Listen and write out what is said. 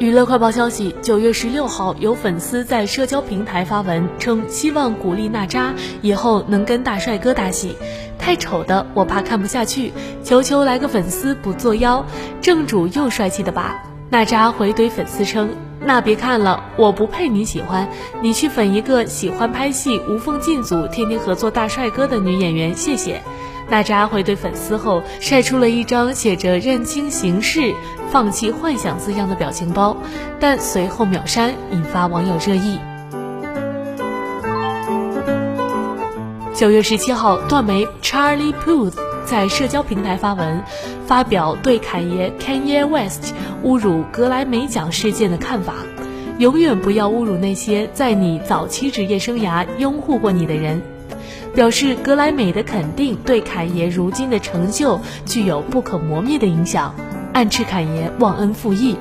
娱乐快报消息：九月十六号，有粉丝在社交平台发文称，希望鼓励娜扎以后能跟大帅哥搭戏。太丑的我怕看不下去，求求来个粉丝不作妖，正主又帅气的吧。娜扎回怼粉丝称：“那别看了，我不配你喜欢，你去粉一个喜欢拍戏、无缝进组、天天合作大帅哥的女演员，谢谢。”娜扎回怼粉丝后，晒出了一张写着“认清形势，放弃幻想”字样的表情包，但随后秒删，引发网友热议。九月十七号，段媒 Charlie Puth 在社交平台发文，发表对侃爷 Kanye West 侮辱格莱美奖事件的看法：永远不要侮辱那些在你早期职业生涯拥护过你的人。表示格莱美的肯定对侃爷如今的成就具有不可磨灭的影响，暗斥侃爷忘恩负义。